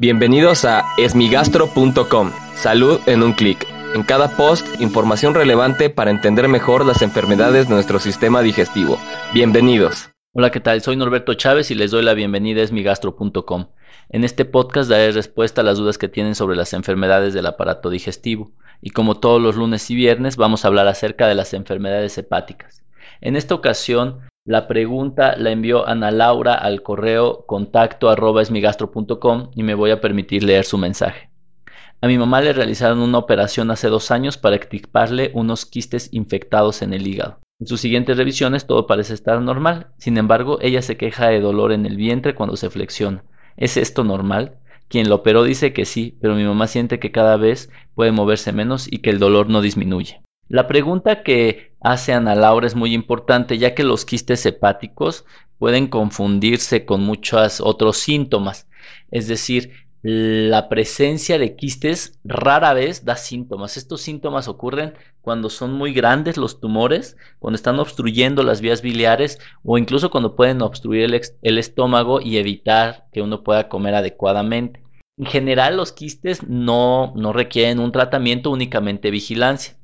Bienvenidos a esmigastro.com. Salud en un clic. En cada post, información relevante para entender mejor las enfermedades de nuestro sistema digestivo. Bienvenidos. Hola, ¿qué tal? Soy Norberto Chávez y les doy la bienvenida a esmigastro.com. En este podcast daré respuesta a las dudas que tienen sobre las enfermedades del aparato digestivo. Y como todos los lunes y viernes, vamos a hablar acerca de las enfermedades hepáticas. En esta ocasión la pregunta la envió Ana Laura al correo contacto arroba esmigastro.com y me voy a permitir leer su mensaje. A mi mamá le realizaron una operación hace dos años para extirparle unos quistes infectados en el hígado. En sus siguientes revisiones todo parece estar normal, sin embargo ella se queja de dolor en el vientre cuando se flexiona. ¿Es esto normal? Quien lo operó dice que sí, pero mi mamá siente que cada vez puede moverse menos y que el dolor no disminuye. La pregunta que hace Ana Laura es muy importante ya que los quistes hepáticos pueden confundirse con muchos otros síntomas. Es decir, la presencia de quistes rara vez da síntomas. Estos síntomas ocurren cuando son muy grandes los tumores, cuando están obstruyendo las vías biliares o incluso cuando pueden obstruir el, estómago y evitar que uno pueda comer adecuadamente. En general los quistes no, no requieren un tratamiento, únicamente vigilancia.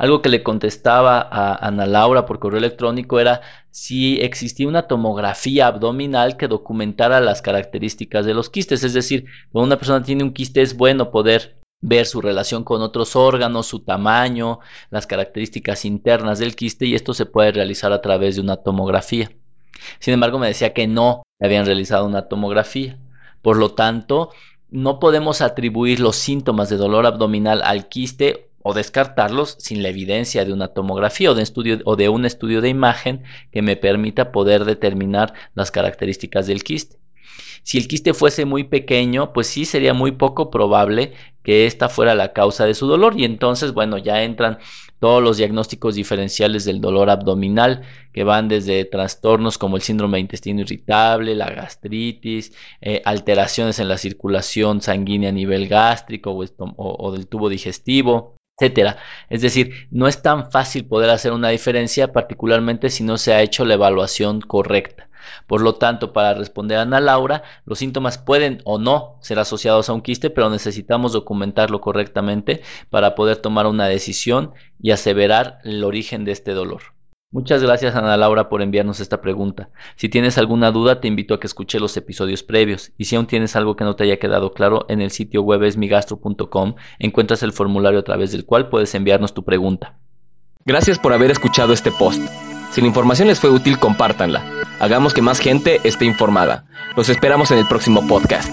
Algo que le contestaba a Ana Laura por correo electrónico era si existía una tomografía abdominal que documentara las características de los quistes. Es decir, cuando una persona tiene un quiste es bueno poder ver su relación con otros órganos, su tamaño, las características internas del quiste y esto se puede realizar a través de una tomografía. Sin embargo, me decía que no habían realizado una tomografía. Por lo tanto, no podemos atribuir los síntomas de dolor abdominal al quiste o descartarlos sin la evidencia de una tomografía o de, estudio, o de un estudio de imagen que me permita poder determinar las características del quiste. Si el quiste fuese muy pequeño, pues sí sería muy poco probable que esta fuera la causa de su dolor y entonces, bueno, ya entran todos los diagnósticos diferenciales del dolor abdominal que van desde trastornos como el síndrome de intestino irritable, la gastritis, eh, alteraciones en la circulación sanguínea a nivel gástrico o del tubo digestivo, Es decir, no es tan fácil poder hacer una diferencia, particularmente si no se ha hecho la evaluación correcta. Por lo tanto, para responder a Ana Laura, los síntomas pueden o no ser asociados a un quiste, pero necesitamos documentarlo correctamente para poder tomar una decisión y aseverar el origen de este dolor. Muchas gracias Ana Laura por enviarnos esta pregunta. Si tienes alguna duda te invito a que escuche los episodios previos y si aún tienes algo que no te haya quedado claro en el sitio web esmigastro.com encuentras el formulario a través del cual puedes enviarnos tu pregunta. Gracias por haber escuchado este post. Si la información les fue útil compártanla. Hagamos que más gente esté informada. Los esperamos en el próximo podcast.